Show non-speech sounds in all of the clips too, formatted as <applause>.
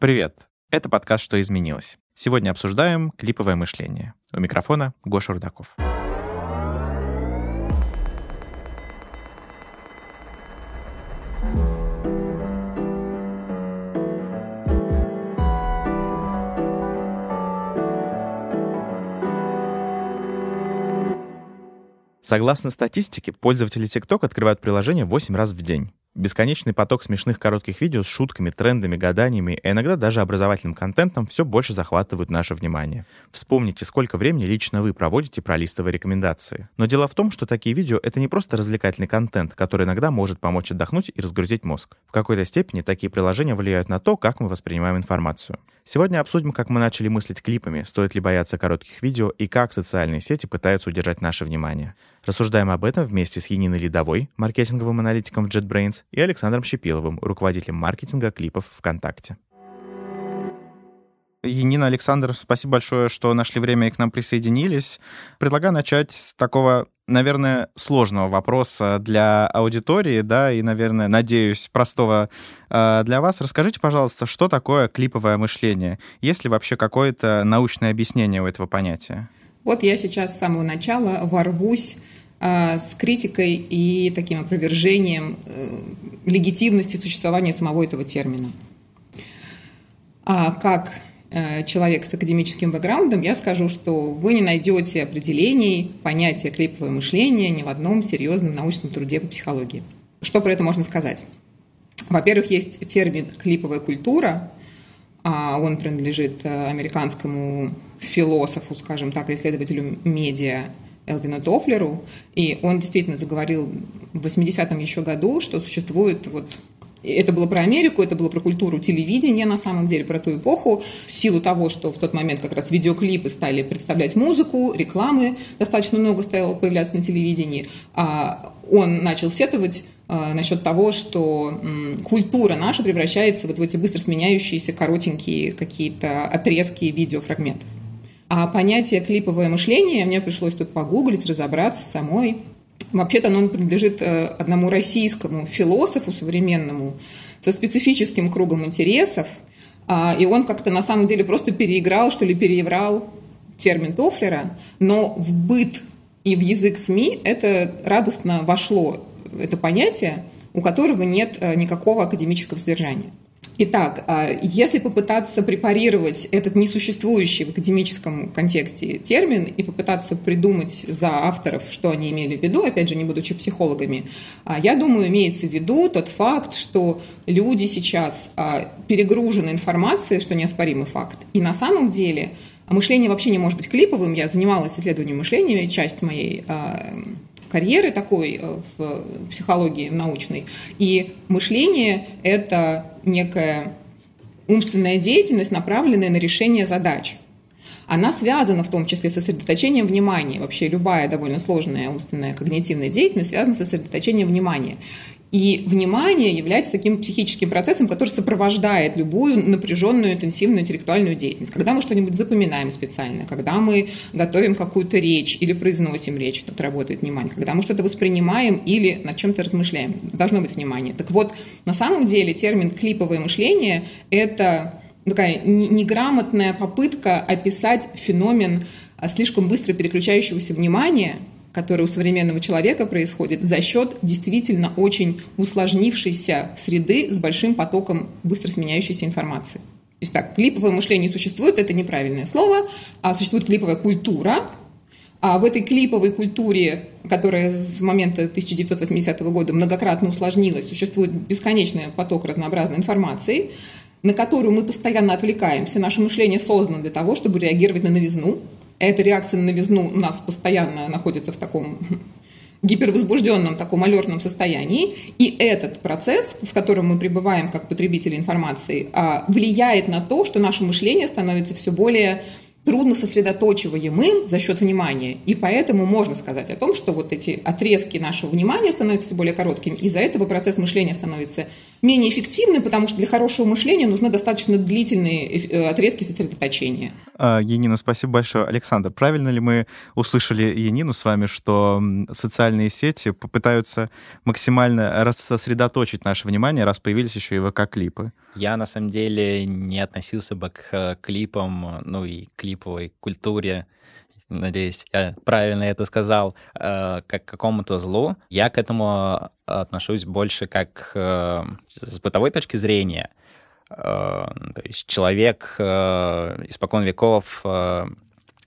Привет! Это подкаст «Что изменилось?». Сегодня обсуждаем клиповое мышление. У микрофона Гоша Рудаков. Согласно статистике, пользователи TikTok открывают приложение 8 раз в день. Бесконечный поток смешных коротких видео с шутками, трендами, гаданиями и иногда даже образовательным контентом все больше захватывают наше внимание. Вспомните, сколько времени лично вы проводите пролистывая рекомендации. Но дело в том, что такие видео — это не просто развлекательный контент, который иногда может помочь отдохнуть и разгрузить мозг. В какой-то степени такие приложения влияют на то, как мы воспринимаем информацию. Сегодня обсудим, как мы начали мыслить клипами, стоит ли бояться коротких видео и как социальные сети пытаются удержать наше внимание. Рассуждаем об этом вместе с Яниной Ледовой, маркетинговым аналитиком в JetBrains, и Александром Щепиловым, руководителем маркетинга клипов ВКонтакте. Енина, Александр, спасибо большое, что нашли время и к нам присоединились. Предлагаю начать с такого, наверное, сложного вопроса для аудитории, да, и, наверное, надеюсь, простого э, для вас. Расскажите, пожалуйста, что такое клиповое мышление? Есть ли вообще какое-то научное объяснение у этого понятия? Вот я сейчас с самого начала ворвусь с критикой и таким опровержением э, легитимности существования самого этого термина. А как э, человек с академическим бэкграундом, я скажу, что вы не найдете определений понятия клиповое мышление ни в одном серьезном научном труде по психологии. Что про это можно сказать? Во-первых, есть термин клиповая культура, а он принадлежит э, американскому философу, скажем так, исследователю медиа Элвину Тофлеру, и он действительно заговорил в 80-м еще году, что существует вот это было про Америку, это было про культуру телевидения, на самом деле, про ту эпоху. В силу того, что в тот момент как раз видеоклипы стали представлять музыку, рекламы достаточно много стало появляться на телевидении, а он начал сетовать а, насчет того, что культура наша превращается вот в эти быстро сменяющиеся коротенькие какие-то отрезки видеофрагментов. А понятие клиповое мышление мне пришлось тут погуглить, разобраться самой. Вообще-то оно принадлежит э, одному российскому философу современному со специфическим кругом интересов, а, и он как-то на самом деле просто переиграл, что ли, перееврал термин Тофлера, но в быт и в язык СМИ это радостно вошло, это понятие, у которого нет э, никакого академического содержания. Итак, а, если попытаться препарировать этот несуществующий в академическом контексте термин и попытаться придумать за авторов, что они имели в виду, опять же, не будучи психологами, а, я думаю, имеется в виду тот факт, что люди сейчас а, перегружены информацией, что неоспоримый факт. И на самом деле мышление вообще не может быть клиповым. Я занималась исследованием мышления, часть моей карьеры такой э, в психологии научной. И мышление — это некая умственная деятельность, направленная на решение задач. Она связана в том числе с сосредоточением внимания. Вообще любая довольно сложная умственная когнитивная деятельность связана с сосредоточением внимания. И внимание является таким психическим процессом, который сопровождает любую напряженную, интенсивную интеллектуальную деятельность. Когда мы что-нибудь запоминаем специально, когда мы готовим какую-то речь или произносим речь, тут работает внимание, когда мы что-то воспринимаем или над чем-то размышляем, должно быть внимание. Так вот, на самом деле термин «клиповое мышление» — это такая неграмотная попытка описать феномен а, слишком быстро переключающегося внимания — которое у современного человека происходит за счет действительно очень усложнившейся среды с большим потоком быстро сменяющейся информации. То есть так, клиповое мышление существует, это неправильное слово, а существует клиповая культура, а в этой клиповой культуре, которая с момента 1980 года многократно усложнилась, существует бесконечный поток разнообразной информации, на которую мы постоянно отвлекаемся. Наше мышление создано для того, чтобы реагировать на новизну, эта реакция на новизну у нас постоянно находится в таком гипервозбужденном, таком алертном состоянии. И этот процесс, в котором мы пребываем как потребители информации, а, влияет на то, что наше мышление становится все более трудно сосредоточиваемым за счет внимания. И поэтому можно сказать о том, что вот эти отрезки нашего внимания становятся все более короткими. Из-за этого процесс мышления становится менее эффективным, потому что для хорошего мышления нужны достаточно длительные э, отрезки сосредоточения. А, Енина, спасибо большое. Александр, правильно ли мы услышали Енину с вами, что социальные сети попытаются максимально рассосредоточить наше внимание, раз появились еще и ВК-клипы? Я на самом деле не относился бы к клипам, ну и клиповой культуре надеюсь, я правильно это сказал, э, как к какому-то злу. Я к этому отношусь больше как э, с бытовой точки зрения. Э, то есть человек э, испокон веков э,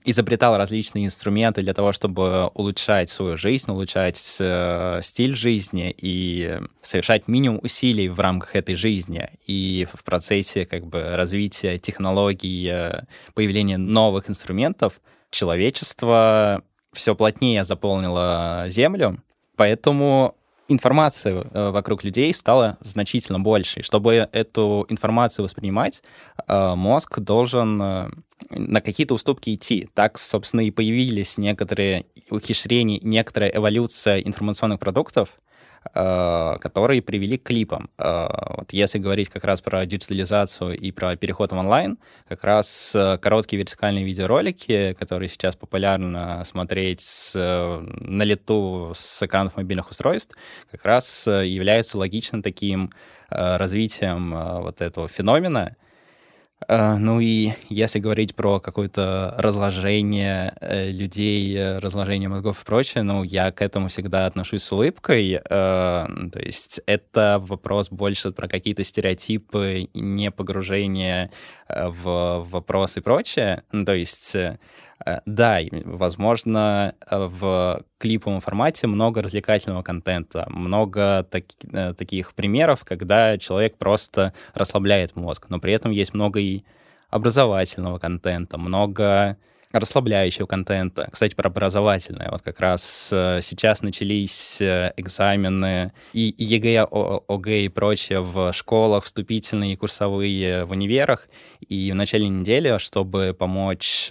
изобретал различные инструменты для того, чтобы улучшать свою жизнь, улучшать э, стиль жизни и совершать минимум усилий в рамках этой жизни. И в процессе как бы развития технологий, э, появления новых инструментов человечество все плотнее заполнило Землю, поэтому информация э, вокруг людей стала значительно больше. И чтобы эту информацию воспринимать, э, мозг должен на какие-то уступки идти. Так, собственно, и появились некоторые ухищрения, некоторая эволюция информационных продуктов, Э, которые привели к клипам. Э, вот если говорить как раз про диджитализацию и про переход в онлайн, как раз э, короткие вертикальные видеоролики, которые сейчас популярно смотреть на лету с экранов мобильных устройств, как раз являются логичным таким развитием вот этого феномена, ну и если говорить про какое-то разложение э, людей, э, разложение мозгов и прочее, ну, я к этому всегда отношусь с улыбкой. То есть это вопрос больше про какие-то стереотипы, не погружение в вопросы и прочее. Ну, то есть Э, да, возможно, э, в клиповом формате много развлекательного контента, много так, э, таких примеров, когда человек просто расслабляет мозг, но при этом есть много и образовательного контента, много расслабляющего контента. Кстати, про образовательное. Вот как раз сейчас начались экзамены и ЕГЭ, ОГЭ и прочее в школах, вступительные и курсовые в универах. И в начале недели, чтобы помочь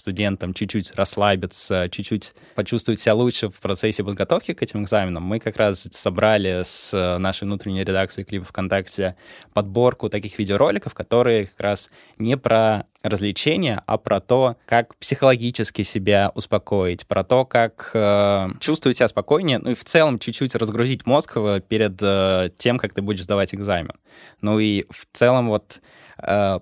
студентам чуть-чуть расслабиться, чуть-чуть почувствовать себя лучше в процессе подготовки к этим экзаменам, мы как раз собрали с нашей внутренней редакции клипа ВКонтакте подборку таких видеороликов, которые как раз не про развлечения, а про то, как психологически себя успокоить, про то, как э, чувствовать себя спокойнее, ну и в целом чуть-чуть разгрузить мозг перед э, тем, как ты будешь сдавать экзамен. Ну и в целом вот Э,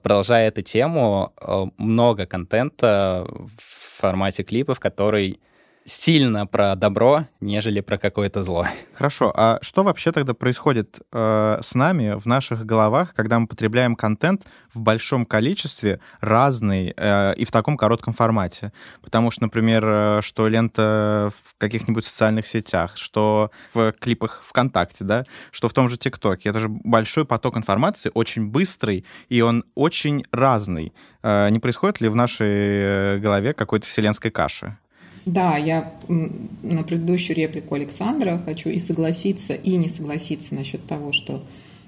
продолжая эту тему, э, много контента в формате клипов, который сильно про добро, нежели про какое-то зло. Хорошо, а что вообще тогда происходит э, с нами в наших головах, когда мы потребляем контент в большом количестве, разный э, и в таком коротком формате? Потому что, например, э, что лента в каких-нибудь социальных сетях, что в клипах ВКонтакте, да, что в том же ТикТоке. Это же большой поток информации, очень быстрый, и он очень разный. Э, не происходит ли в нашей э, голове какой-то вселенской каши? Да, я на предыдущую реплику Александра хочу и согласиться, и не согласиться насчет того, что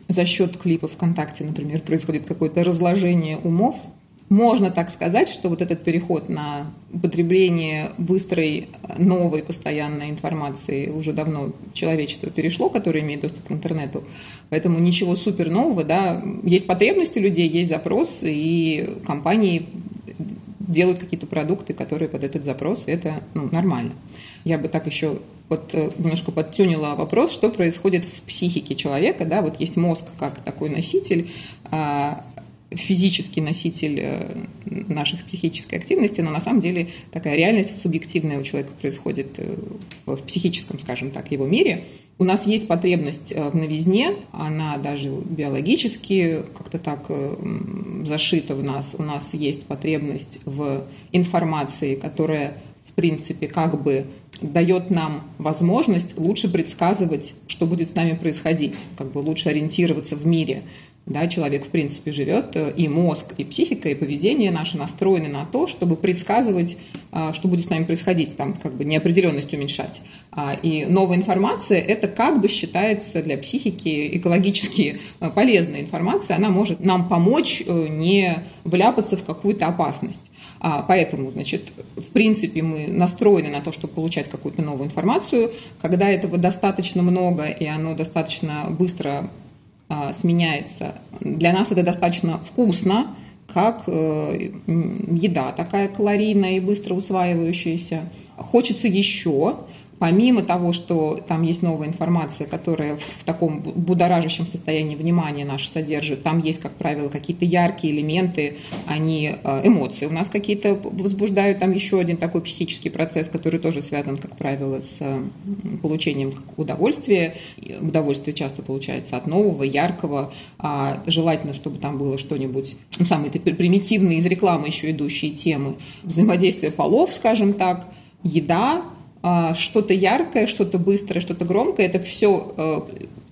за счет клипов ВКонтакте, например, происходит какое-то разложение умов. Можно так сказать, что вот этот переход на потребление быстрой, новой, постоянной информации уже давно человечество перешло, которое имеет доступ к интернету. Поэтому ничего супер нового, да, есть потребности людей, есть запрос, и компании делают какие-то продукты, которые под этот запрос, это ну, нормально. Я бы так еще вот э, немножко подтюнила вопрос, что происходит в психике человека, да, вот есть мозг как такой носитель, а, физический носитель э, наших психической активности, но на самом деле такая реальность субъективная у человека происходит э, в психическом, скажем так, его мире – у нас есть потребность э, в новизне, она даже биологически как-то так э, зашита в нас. У нас есть потребность в информации, которая, в принципе, как бы дает нам возможность лучше предсказывать, что будет с нами происходить, как бы лучше ориентироваться в мире. Да, человек, в принципе, живет, э, и мозг, и психика, и поведение наше настроены на то, чтобы предсказывать, а, что будет с нами происходить, там как бы неопределенность уменьшать. А, и новая информация – это как бы считается для психики экологически э, полезная информация, она может нам помочь э, не вляпаться в какую-то опасность. А, поэтому, значит, в принципе, мы настроены на то, чтобы получать какую-то новую информацию. Когда этого достаточно много и оно достаточно быстро сменяется. Для нас это достаточно вкусно, как э, еда такая калорийная и быстро усваивающаяся. Хочется еще, помимо того, что там есть новая информация, которая в таком будоражащем состоянии внимания наш содержит, там есть, как правило, какие-то яркие элементы, они э, эмоции у нас какие-то возбуждают, там еще один такой психический процесс, который тоже связан, как правило, с получением удовольствия. Удовольствие часто получается от нового, яркого, а желательно, чтобы там было что-нибудь, ну, самые примитивные из рекламы еще идущие темы, взаимодействие полов, скажем так, еда, что-то яркое, что-то быстрое, что-то громкое, это все э,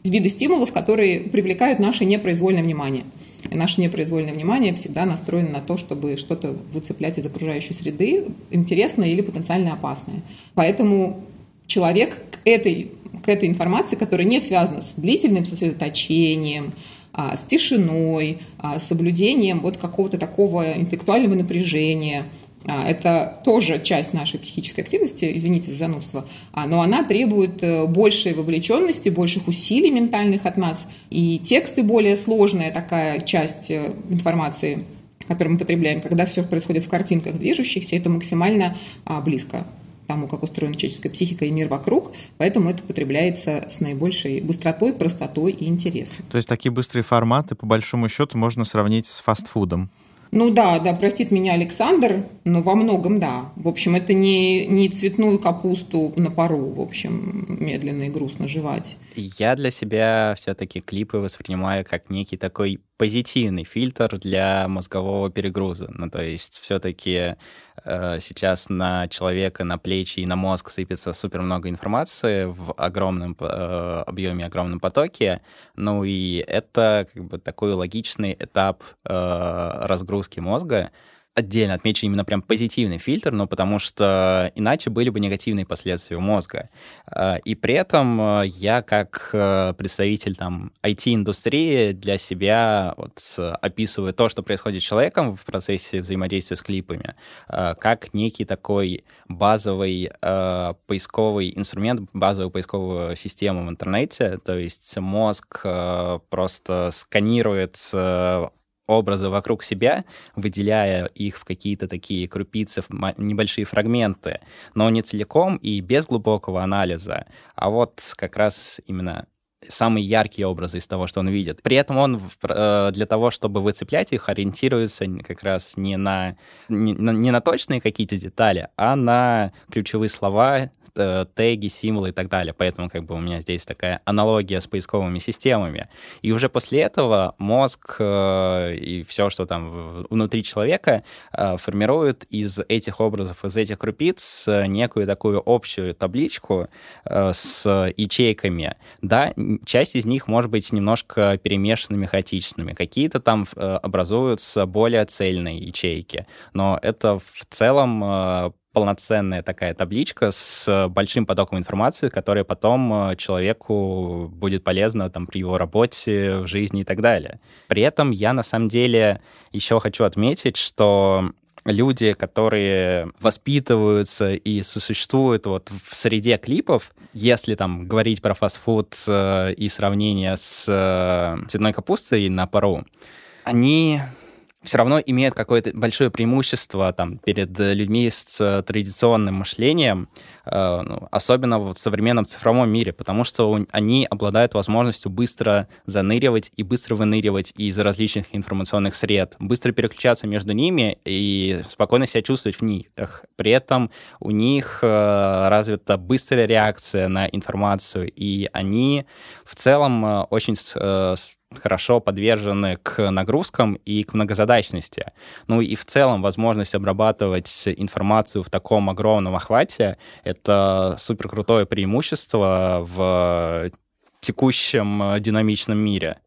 виды стимулов, которые привлекают наше непроизвольное внимание. И наше непроизвольное внимание всегда настроено на то, чтобы что-то выцеплять из окружающей среды, интересное или потенциально опасное. Поэтому человек к этой, к этой информации, которая не связана с длительным сосредоточением, а, с тишиной, а, с соблюдением вот какого-то такого интеллектуального напряжения, а, это тоже часть нашей психической активности, извините за занудство, а, но она требует э, большей вовлеченности, больших усилий ментальных от нас, и тексты более сложная такая часть э, информации, которую мы потребляем, когда все происходит в картинках движущихся, это максимально а, близко тому, как устроена человеческая психика и мир вокруг, поэтому это потребляется с наибольшей быстротой, простотой и интересом. То есть такие быстрые форматы, по большому счету, можно сравнить с фастфудом? Ну да, да, простит меня Александр, но во многом да. В общем, это не, не цветную капусту на пару, в общем, медленно и грустно жевать. Я для себя все-таки клипы воспринимаю как некий такой позитивный фильтр для мозгового перегруза. Ну, то есть все-таки э, сейчас на человека, на плечи и на мозг сыпется супер много информации в огромном э, объеме, огромном потоке. Ну и это как бы такой логичный этап э, разгрузки мозга, отдельно отмечу именно прям позитивный фильтр, но потому что иначе были бы негативные последствия у мозга. А, и при этом э, я как э, представитель там IT-индустрии для себя вот описываю то, что происходит с человеком в процессе взаимодействия с клипами, как некий такой базовый поисковый инструмент, базовую поисковую систему в интернете, то есть мозг просто сканирует образы вокруг себя, выделяя их в какие-то такие крупицы, небольшие фрагменты, но не целиком и без глубокого анализа, а вот как раз именно самые яркие образы из того, что он видит. При этом он э, для того, чтобы выцеплять их, ориентируется как раз не на, не, не на точные какие-то детали, а на ключевые слова, теги, символы и так далее. Поэтому как бы у меня здесь такая аналогия с поисковыми системами. И уже после этого мозг э, и все, что там внутри человека, э, формирует из этих образов, из этих крупиц некую такую общую табличку с ячейками. Да, часть из них может быть немножко перемешанными, хаотичными. Какие-то там образуются более цельные ячейки. Но это в целом полноценная такая табличка с большим потоком информации, которая потом э, человеку будет полезна там, при его работе, в жизни и так далее. При этом я на самом деле еще хочу отметить, что люди, которые воспитываются и существуют вот в среде клипов, если там говорить про фастфуд э, и сравнение с э, цветной капустой на пару, они все равно имеют какое-то большое преимущество там, перед людьми с э, традиционным мышлением, э, ну, особенно в современном цифровом мире, потому что они обладают возможностью быстро заныривать и быстро выныривать из различных информационных сред, быстро переключаться между ними и спокойно себя чувствовать в них. При этом у них э, развита быстрая реакция на информацию, и они в целом очень хорошо подвержены к нагрузкам и к многозадачности. Ну и в целом возможность обрабатывать информацию в таком огромном охвате — это супер крутое преимущество в текущем э, динамичном мире.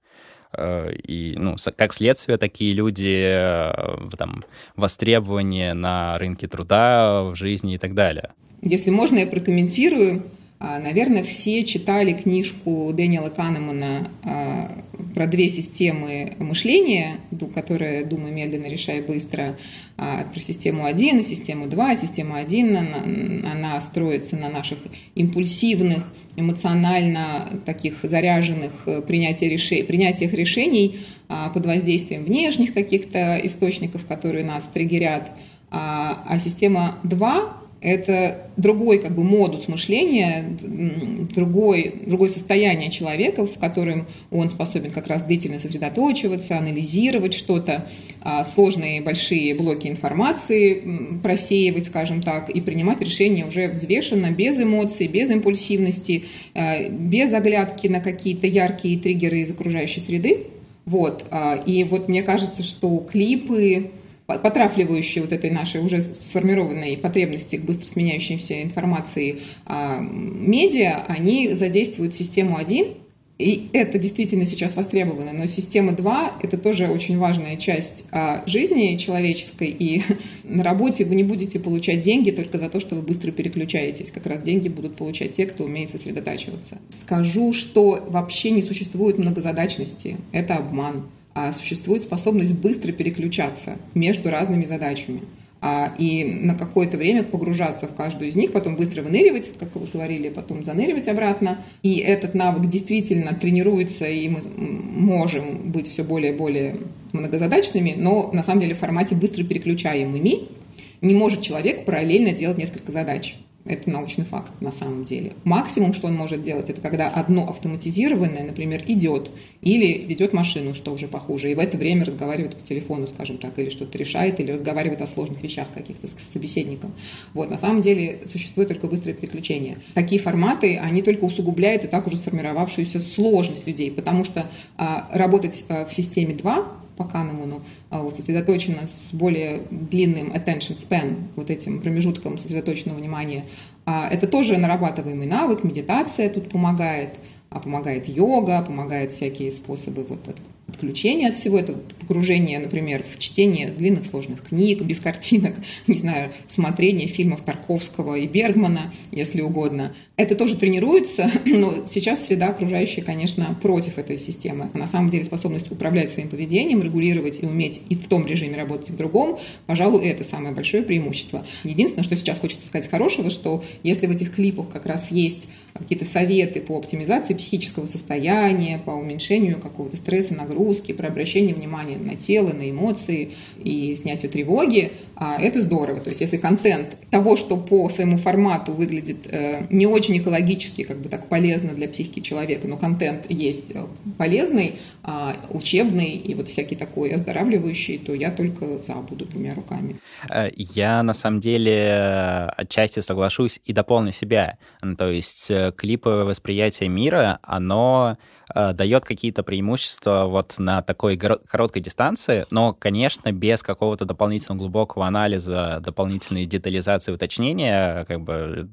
Э, и, ну, как следствие, такие люди э, там, востребованы на рынке труда, в жизни и так далее. Если можно, я прокомментирую. А, наверное, все читали книжку Дэниела Канемана а, про две системы мышления, которые «Думай медленно, решай быстро», а, про систему 1 и систему 2. Система 1, она, она строится на наших импульсивных, эмоционально таких заряженных э, принятия решений, принятиях решений под воздействием внешних каких-то источников, которые нас триггерят. А система 2 это другой как бы модус мышления, другой, другое состояние человека, в котором он способен как раз длительно сосредоточиваться, анализировать что-то, а, сложные большие блоки информации просеивать, скажем так, и принимать решения уже взвешенно, без эмоций, без импульсивности, а, без оглядки на какие-то яркие триггеры из окружающей среды. Вот. А, и вот мне кажется, что клипы, потрафливающие вот этой нашей уже сформированной потребности к быстро сменяющейся информации а, медиа, они задействуют систему 1, и это действительно сейчас востребовано. Но система 2 – это тоже очень важная часть а, жизни человеческой. И <laughs> на работе вы не будете получать деньги только за то, что вы быстро переключаетесь. Как раз деньги будут получать те, кто умеет сосредотачиваться. Скажу, что вообще не существует многозадачности. Это обман существует способность быстро переключаться между разными задачами а, и на какое-то время погружаться в каждую из них, потом быстро выныривать, как вы говорили, потом заныривать обратно. И этот навык действительно тренируется, и мы можем быть все более и более многозадачными, но на самом деле в формате быстро переключаемыми не может человек параллельно делать несколько задач. Это научный факт на самом деле. Максимум, что он может делать, это когда одно автоматизированное, например, идет или ведет машину, что уже похуже, и в это время разговаривает по телефону, скажем так, или что-то решает, или разговаривает о сложных вещах каких-то с собеседником. Вот, на самом деле существует только быстрое переключение. Такие форматы, они только усугубляют и так уже сформировавшуюся сложность людей, потому что а, работать а, в системе 2 по Канеману, вот, сосредоточена с более длинным attention span, вот этим промежутком сосредоточенного внимания. А, это тоже нарабатываемый навык, медитация тут помогает, а помогает йога, помогают всякие способы вот отключение от всего этого, погружение, например, в чтение длинных сложных книг, без картинок, <laughs> не знаю, смотрение фильмов Тарковского и Бергмана, если угодно. Это тоже тренируется, <laughs> но сейчас среда окружающая, конечно, против этой системы. На самом деле способность управлять своим поведением, регулировать и уметь и в том режиме работать, и в другом, пожалуй, это самое большое преимущество. Единственное, что сейчас хочется сказать хорошего, что если в этих клипах как раз есть какие-то советы по оптимизации психического состояния, по уменьшению какого-то стресса, нагрузки, про обращение внимания на тело, на эмоции и снятию тревоги, а, это здорово. То есть если контент того, что по своему формату выглядит э, не очень экологически, как бы так полезно для психики человека, но контент есть э, полезный, а, учебный и вот всякий такой оздоравливающий, то я только за буду двумя руками. Э, я на самом деле отчасти соглашусь и дополню себя. То есть клиповое восприятие мира, оно дает какие-то преимущества вот на такой короткой дистанции, но, конечно, без какого-то дополнительного глубокого анализа, дополнительной детализации, уточнения, как бы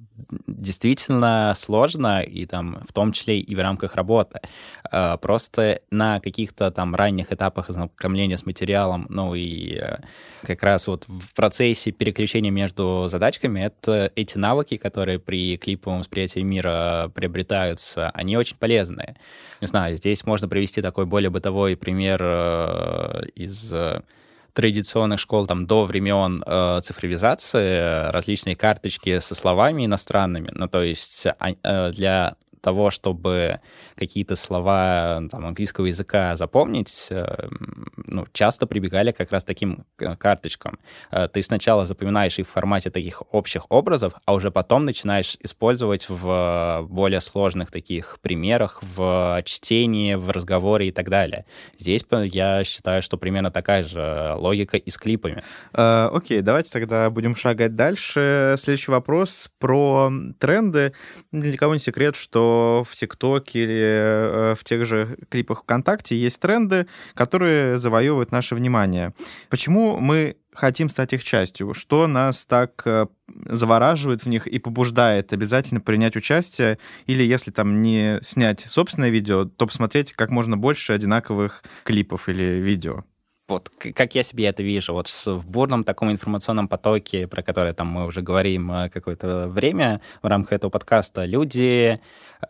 действительно сложно, и там в том числе и в рамках работы. Э, просто на каких-то там ранних этапах ознакомления с материалом, ну и э, как раз вот в процессе переключения между задачками, это эти навыки, которые при клиповом восприятии мира приобретаются, они очень полезные. Не знаю, здесь можно привести такой более бытовой пример э, из традиционных школ там до времен э, цифровизации различные карточки со словами иностранными. Ну, то есть а, э, для того, чтобы какие-то слова там, английского языка запомнить, э, ну, часто прибегали как раз таким э, карточкам. Э, ты сначала запоминаешь их в формате таких общих образов, а уже потом начинаешь использовать в более сложных таких примерах, в чтении, в разговоре и так далее. Здесь я считаю, что примерно такая же логика и с клипами. Окей, uh, okay, давайте тогда будем шагать дальше. Следующий вопрос про тренды. Для кого не секрет, что в ТикТоке или Э, в тех же клипах ВКонтакте есть тренды, которые завоевывают наше внимание. Почему мы хотим стать их частью? Что нас так э, завораживает в них и побуждает обязательно принять участие? Или если там не снять собственное видео, то посмотреть как можно больше одинаковых клипов или видео? Вот как я себе это вижу, вот в бурном таком информационном потоке, про который там мы уже говорим э, какое-то время в рамках этого подкаста, люди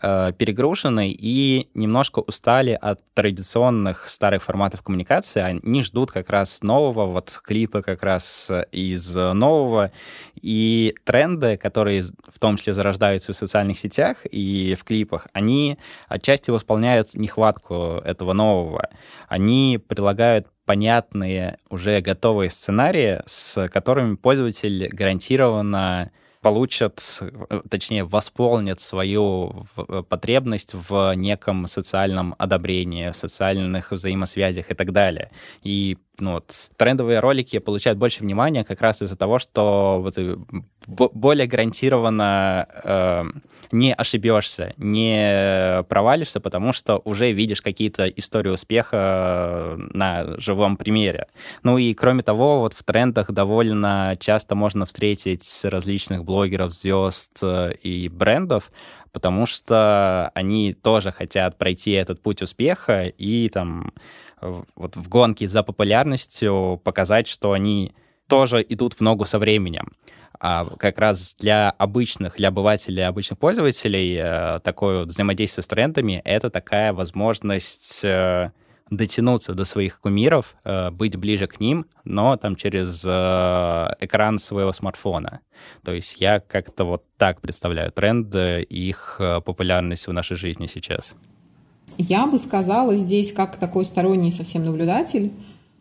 э, перегружены и немножко устали от традиционных старых форматов коммуникации. Они ждут как раз нового, вот клипы как раз из нового. И тренды, которые в том числе зарождаются в социальных сетях и в клипах, они отчасти восполняют нехватку этого нового. Они предлагают понятные, уже готовые сценарии, с которыми пользователь гарантированно получат, точнее, восполнят свою потребность в неком социальном одобрении, в социальных взаимосвязях и так далее. И ну, вот, трендовые ролики получают больше внимания как раз из-за того, что вот, э, более гарантированно э, не ошибешься, не провалишься, потому что уже видишь какие-то истории успеха на живом примере. Ну и кроме того, вот в трендах довольно часто можно встретить различных блогеров, звезд э, и брендов, потому что они тоже хотят пройти этот путь успеха и там вот в гонке за популярностью показать, что они тоже идут в ногу со временем. А как раз для обычных, для обывателей, обычных пользователей э, такое вот взаимодействие с трендами — это такая возможность э, дотянуться до своих кумиров, э, быть ближе к ним, но там через экран своего смартфона. То есть я как-то вот так представляю тренды и их популярность в нашей жизни сейчас. Я бы сказала здесь, как такой сторонний совсем наблюдатель,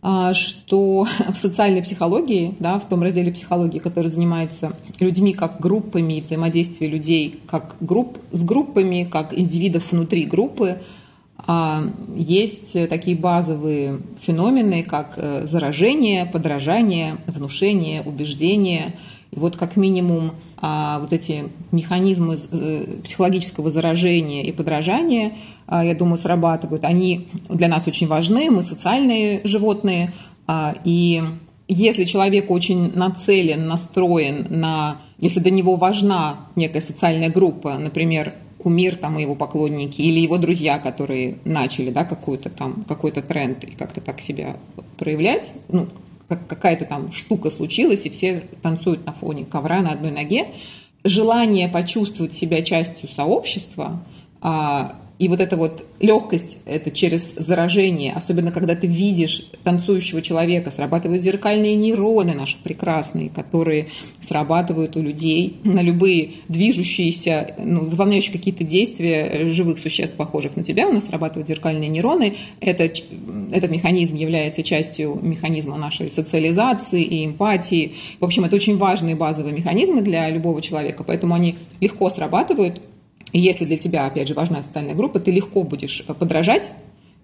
а, что <laughs> в социальной психологии, да, в том разделе психологии, который занимается людьми как группами и взаимодействие людей как групп, с группами, как индивидов внутри группы, есть такие базовые феномены, как э, заражение, подражание, внушение, убеждение – и вот как минимум а, вот эти механизмы э, психологического заражения и подражания, а, я думаю, срабатывают. Они для нас очень важны, мы социальные животные, а, и если человек очень нацелен, настроен на, если для него важна некая социальная группа, например, кумир там и его поклонники или его друзья, которые начали, да, какой-то там, какой-то тренд и как-то так себя проявлять, ну, как какая-то там штука случилась, и все танцуют на фоне ковра на одной ноге. Желание почувствовать себя частью сообщества а, и вот эта вот легкость, это через заражение, особенно когда ты видишь танцующего человека, срабатывают зеркальные нейроны наши прекрасные, которые срабатывают у людей на любые движущиеся, ну, выполняющие какие-то действия живых существ, похожих на тебя, у нас срабатывают зеркальные нейроны. Это, этот механизм является частью механизма нашей социализации и эмпатии. В общем, это очень важные базовые механизмы для любого человека, поэтому они легко срабатывают и если для тебя, опять же, важна социальная группа, ты легко будешь э, подражать,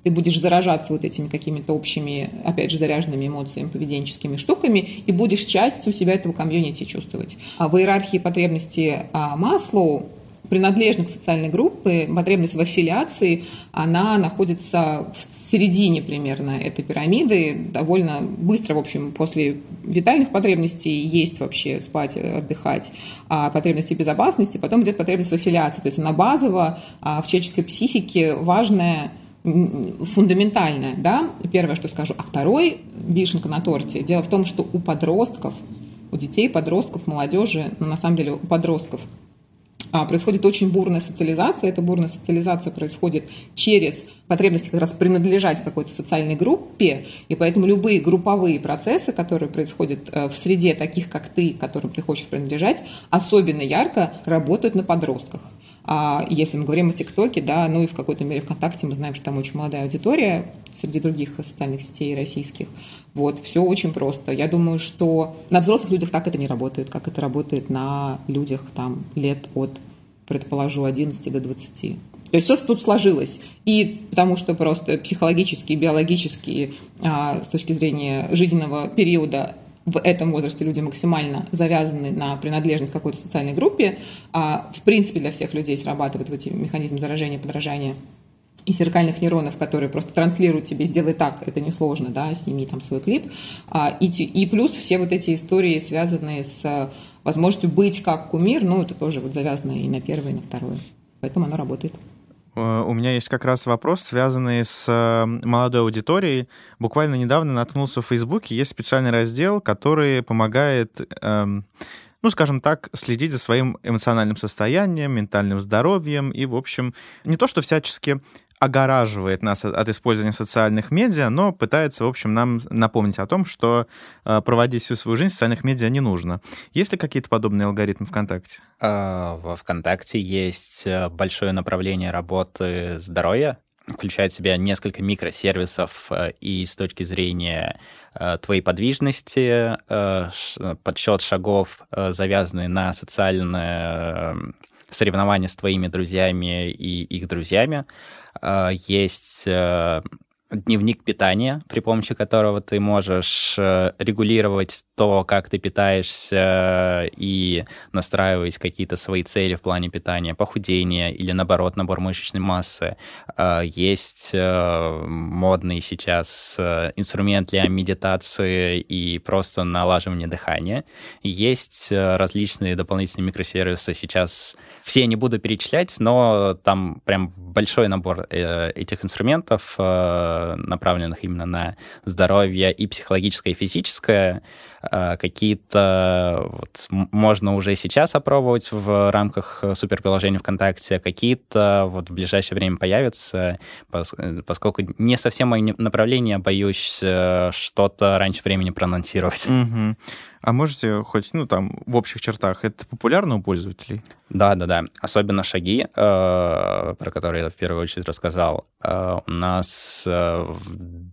ты будешь заражаться вот этими какими-то общими, опять же, заряженными эмоциями, поведенческими штуками, и будешь частью себя этого комьюнити чувствовать. А в иерархии потребностей а, Маслоу принадлежность к социальной группе, потребность в аффилиации, она находится в середине примерно этой пирамиды. Довольно быстро, в общем, после витальных потребностей есть вообще спать, отдыхать, а потребности безопасности, потом идет потребность в аффилиации. То есть она базово а в человеческой психике важная фундаментальная, да, первое, что скажу. А второй вишенка на торте. Дело в том, что у подростков, у детей, подростков, молодежи, ну, на самом деле у подростков – происходит очень бурная социализация. Эта бурная социализация происходит через потребности как раз принадлежать какой-то социальной группе, и поэтому любые групповые процессы, которые происходят э, в среде таких, как ты, которым ты хочешь принадлежать, особенно ярко работают на подростках. А если мы говорим о ТикТоке, да, ну и в какой-то мере ВКонтакте, мы знаем, что там очень молодая аудитория среди других социальных сетей российских. Вот, все очень просто. Я думаю, что на взрослых людях так это не работает, как это работает на людях там лет от, предположу, 11 до 20. То есть все тут сложилось. И потому что просто психологически, биологически, а, с точки зрения жизненного периода в этом возрасте люди максимально завязаны на принадлежность какой-то социальной группе, а в принципе для всех людей срабатывает в эти механизм заражения, подражания и зеркальных нейронов, которые просто транслируют тебе «сделай так», это несложно, да, сними там свой клип. А, и, и плюс все вот эти истории, связанные с возможностью быть как кумир, ну, это тоже вот завязано и на первое, и на второе. Поэтому оно работает. Э, у меня есть как раз вопрос, связанный с э, молодой аудиторией. Буквально недавно наткнулся в Фейсбуке, есть специальный раздел, который помогает, эм, ну, скажем так, следить за своим эмоциональным состоянием, ментальным здоровьем и, в общем, не то, что всячески огораживает нас от, использования социальных медиа, но пытается, в общем, нам напомнить о том, что э, проводить всю свою жизнь в социальных медиа не нужно. Есть ли какие-то подобные алгоритмы ВКонтакте? А, во ВКонтакте есть э, большое направление работы здоровья, включает в себя несколько микросервисов и с точки зрения твоей подвижности, подсчет шагов, завязанные на социальное соревнования с твоими друзьями и их друзьями. Есть дневник питания, при помощи которого ты можешь э, регулировать то, как ты питаешься и настраивать какие-то свои цели в плане питания, похудения или, наоборот, набор мышечной массы. Э, есть э, модный сейчас инструмент для медитации и просто налаживания дыхания. Есть различные дополнительные микросервисы. Сейчас все не буду перечислять, но там прям большой набор этих инструментов направленных именно на здоровье и психологическое, и физическое. А, какие-то вот, можно уже сейчас опробовать в рамках суперприложения ВКонтакте, какие-то вот в ближайшее время появятся, поскольку не совсем мое направление, боюсь э, что-то раньше времени проанонсировать. Угу. А можете хоть, ну, там, в общих чертах, это популярно у пользователей? Да, да, да. Особенно шаги, э, про которые я в первую очередь рассказал. Э, у нас э,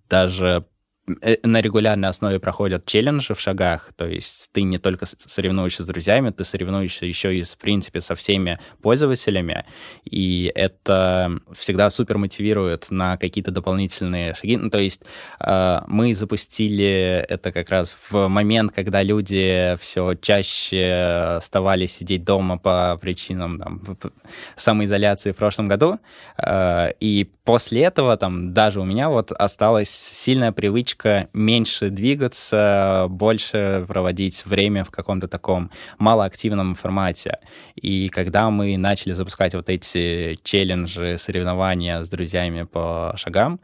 даже на регулярной основе проходят челленджи в шагах, то есть ты не только соревнуешься с друзьями, ты соревнуешься еще и, в принципе, со всеми пользователями, и это всегда супер мотивирует на какие-то дополнительные шаги. Ну, то есть э, мы запустили это как раз в момент, когда люди все чаще оставались сидеть дома по причинам там, самоизоляции в прошлом году, э, и после этого там даже у меня вот осталась сильная привычка привычка меньше двигаться, больше проводить время в каком-то таком малоактивном формате. И когда мы начали запускать вот эти челленджи, соревнования с друзьями по шагам,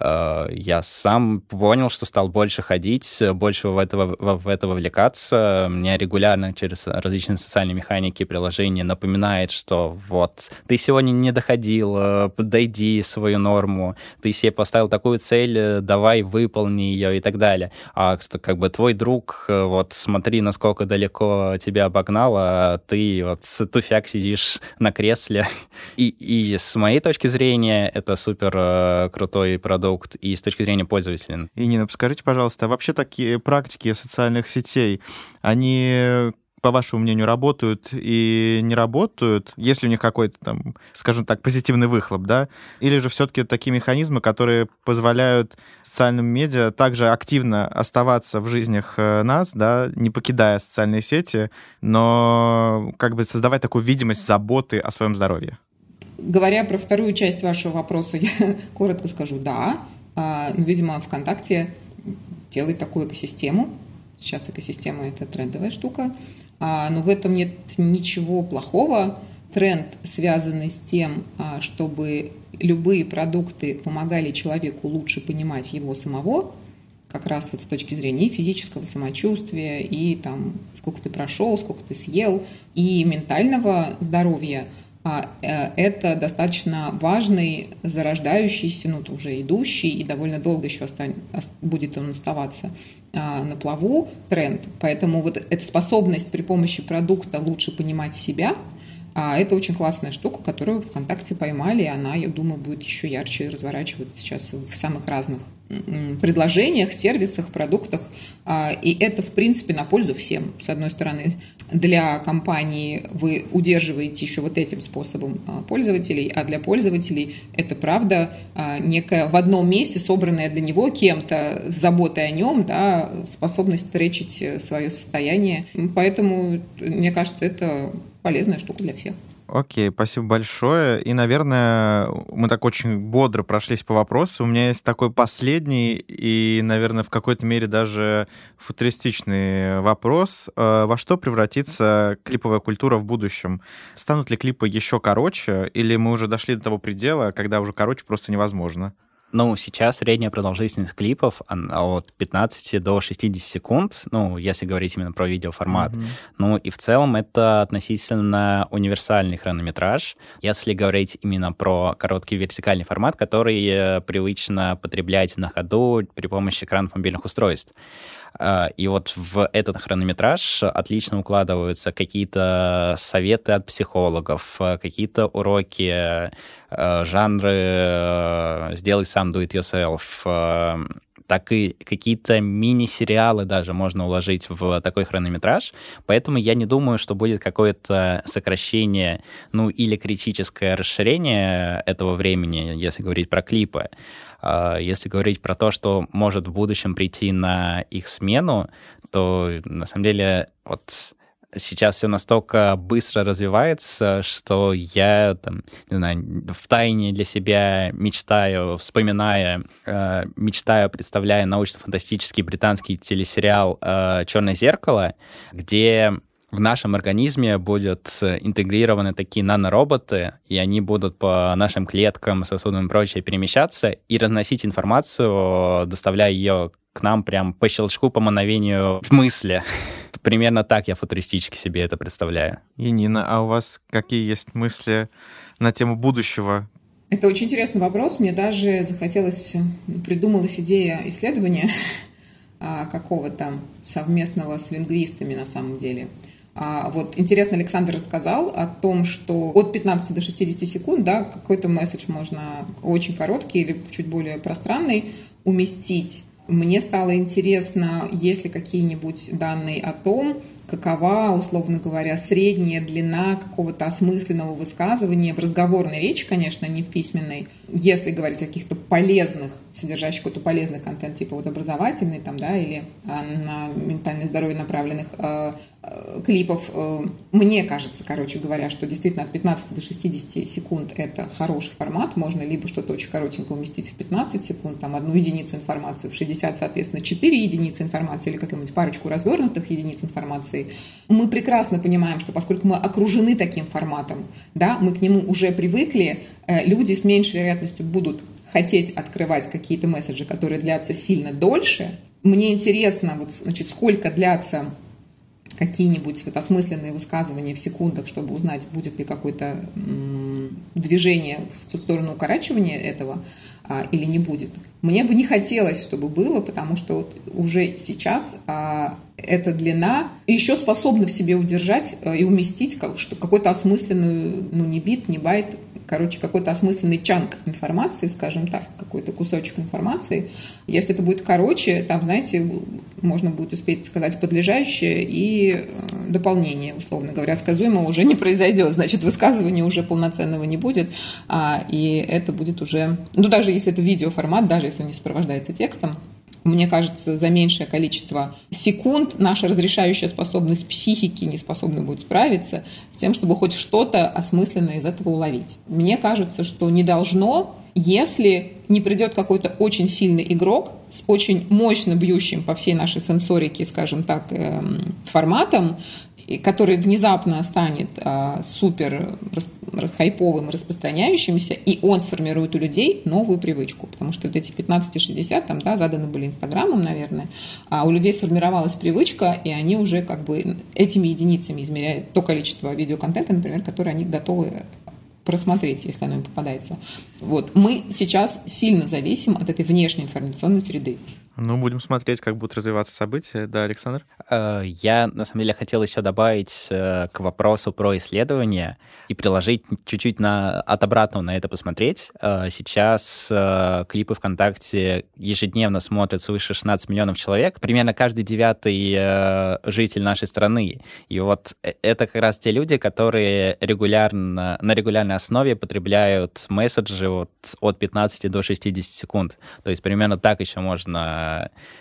я сам понял, что стал больше ходить, больше в это, в это вовлекаться. Мне регулярно через различные социальные механики приложения напоминает, что вот ты сегодня не доходил, э, подойди свою норму, ты себе поставил такую цель, э, давай выполни ее и так далее. А как бы твой друг, вот смотри, насколько далеко тебя обогнал, а ты вот туфяк сидишь на кресле. <laughs> И, и с моей точки зрения это супер крутой продукт продукт и с точки зрения пользователя. И, Нина, скажите, пожалуйста, а вообще такие практики социальных сетей, они по вашему мнению, работают и не работают, если у них какой-то там, скажем так, позитивный выхлоп, да? Или же все-таки такие механизмы, которые позволяют социальным медиа также активно оставаться в жизнях э, нас, да, не покидая социальные сети, но как бы создавать такую видимость заботы о своем здоровье? Говоря про вторую часть вашего вопроса, я <laughs> коротко скажу «да». Ну, видимо, ВКонтакте делает такую экосистему. Сейчас экосистема – это трендовая штука. А, но в этом нет ничего плохого. Тренд, связанный с тем, а, чтобы любые продукты помогали человеку лучше понимать его самого, как раз вот с точки зрения физического самочувствия, и там сколько ты прошел, сколько ты съел, и ментального здоровья – это достаточно важный, зарождающийся, ну, уже идущий и довольно долго еще остань, будет он оставаться а, на плаву тренд. Поэтому вот эта способность при помощи продукта лучше понимать себя, а это очень классная штука, которую ВКонтакте поймали, и она, я думаю, будет еще ярче разворачиваться сейчас в самых разных предложениях, сервисах, продуктах. А, и это, в принципе, на пользу всем. С одной стороны, для компании вы удерживаете еще вот этим способом а, пользователей, а для пользователей это, правда, а, некая в одном месте собранная для него кем-то с заботой о нем, да, способность тречить свое состояние. Поэтому, мне кажется, это полезная штука для всех. Окей, спасибо большое. И, наверное, мы так очень бодро прошлись по вопросу. У меня есть такой последний и, наверное, в какой-то мере даже футуристичный вопрос. Э, во что превратится клиповая культура в будущем? Станут ли клипы еще короче, или мы уже дошли до того предела, когда уже короче просто невозможно? Ну, сейчас средняя продолжительность клипов от 15 до 60 секунд, ну, если говорить именно про видеоформат. Mm-hmm. Ну, и в целом это относительно универсальный хронометраж, если говорить именно про короткий вертикальный формат, который э, привычно потреблять на ходу при помощи экранов мобильных устройств. И вот в этот хронометраж отлично укладываются какие-то советы от психологов, какие-то уроки, жанры «сделай сам, do it yourself», так и какие-то мини-сериалы даже можно уложить в такой хронометраж. Поэтому я не думаю, что будет какое-то сокращение, ну, или критическое расширение этого времени, если говорить про клипы. А, если говорить про то, что может в будущем прийти на их смену, то на самом деле вот сейчас все настолько быстро развивается, что я, там, не знаю, в тайне для себя мечтаю, вспоминая, э, мечтаю, представляя научно-фантастический британский телесериал э, «Черное зеркало», где в нашем организме будут интегрированы такие нанороботы, и они будут по нашим клеткам, сосудам и прочее перемещаться и разносить информацию, доставляя ее к нам прям по щелчку, по мановению в мысли. <laughs> Примерно так я футуристически себе это представляю. Енина, а у вас какие есть мысли на тему будущего? Это очень интересный вопрос. Мне даже захотелось, придумалась идея исследования <laughs> а, какого-то совместного с лингвистами на самом деле. А вот интересно, Александр рассказал о том, что от 15 до 60 секунд, да, какой-то месседж можно очень короткий или чуть более пространный уместить мне стало интересно, есть ли какие-нибудь данные о том, какова, условно говоря, средняя длина какого-то осмысленного высказывания в разговорной речи, конечно, не в письменной, если говорить о каких-то полезных, содержащих какой-то полезный контент, типа вот образовательный там, да, или а, на ментальное здоровье направленных э, клипов. Э, мне кажется, короче говоря, что действительно от 15 до 60 секунд это хороший формат. Можно либо что-то очень коротенькое уместить в 15 секунд, там одну единицу информации, в 60, соответственно, 4 единицы информации или какую-нибудь парочку развернутых единиц информации. Мы прекрасно понимаем, что поскольку мы окружены таким форматом, да, мы к нему уже привыкли, люди с меньшей вероятностью будут хотеть открывать какие-то месседжи, которые длятся сильно дольше. Мне интересно, вот, значит, сколько длятся какие-нибудь вот осмысленные высказывания в секундах, чтобы узнать, будет ли какое-то движение в сторону укорачивания этого а, или не будет. Мне бы не хотелось, чтобы было, потому что вот уже сейчас а, эта длина еще способна в себе удержать а, и уместить как, что, какой-то осмысленную, ну не бит, не байт, короче, какой-то осмысленный чанк информации, скажем так, какой-то кусочек информации. Если это будет короче, там, знаете, можно будет успеть сказать подлежащее и э, дополнение, условно говоря, сказуемого уже не произойдет, значит, высказывания уже полноценного не будет, а, и это будет уже, ну, даже если это видеоформат, даже если он не сопровождается текстом, мне кажется, за меньшее количество секунд наша разрешающая способность психики не способна будет справиться с тем, чтобы хоть что-то осмысленное из этого уловить. Мне кажется, что не должно, если не придет какой-то очень сильный игрок с очень мощно бьющим по всей нашей сенсорике, скажем так, эм, форматом, который внезапно станет а, супер хайповым, распространяющимся, и он сформирует у людей новую привычку, потому что вот эти 15-60 там, да, заданы были Инстаграмом, наверное, а у людей сформировалась привычка, и они уже как бы этими единицами измеряют то количество видеоконтента, например, которое они готовы просмотреть, если оно им попадается. Вот. Мы сейчас сильно зависим от этой внешней информационной среды. Ну, будем смотреть, как будут развиваться события. Да, Александр? Э, я, на самом деле, хотел еще добавить э, к вопросу про исследования и приложить чуть-чуть на, от обратного на это посмотреть. Э, сейчас клипы ВКонтакте ежедневно смотрят свыше 16 миллионов человек. Примерно каждый девятый житель нашей страны. И вот это как раз те люди, которые регулярно, на регулярной основе потребляют месседжи вот от 15 до 60 секунд. То есть примерно так еще можно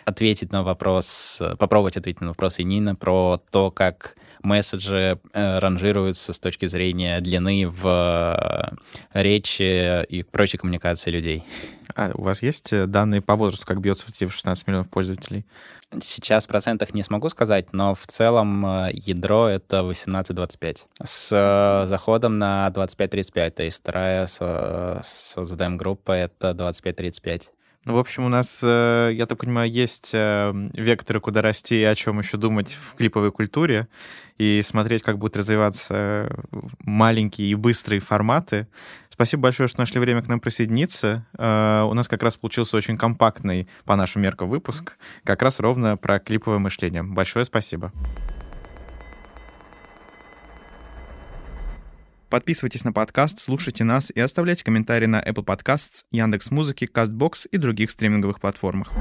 ответить на вопрос, попробовать ответить на вопрос Янина про то, как месседжи э, ранжируются с точки зрения длины в э, речи и прочей коммуникации людей. А у вас есть э, данные по возрасту, как бьется в эти 16 миллионов пользователей? Сейчас в процентах не смогу сказать, но в целом ядро это 18-25. С заходом на 25-35, то есть вторая создаем группа это 25-35. Ну, в общем, у нас, э, я так понимаю, есть э, векторы, куда расти и о чем еще думать в клиповой культуре, и смотреть, как будут развиваться маленькие и быстрые форматы. Спасибо большое, что нашли время к нам присоединиться. Э, у нас как раз получился очень компактный, по нашим меркам, выпуск, как раз ровно про клиповое мышление. Большое спасибо. Подписывайтесь на подкаст, слушайте нас и оставляйте комментарии на Apple Podcasts, Яндекс.Музыки, Castbox и других стриминговых платформах.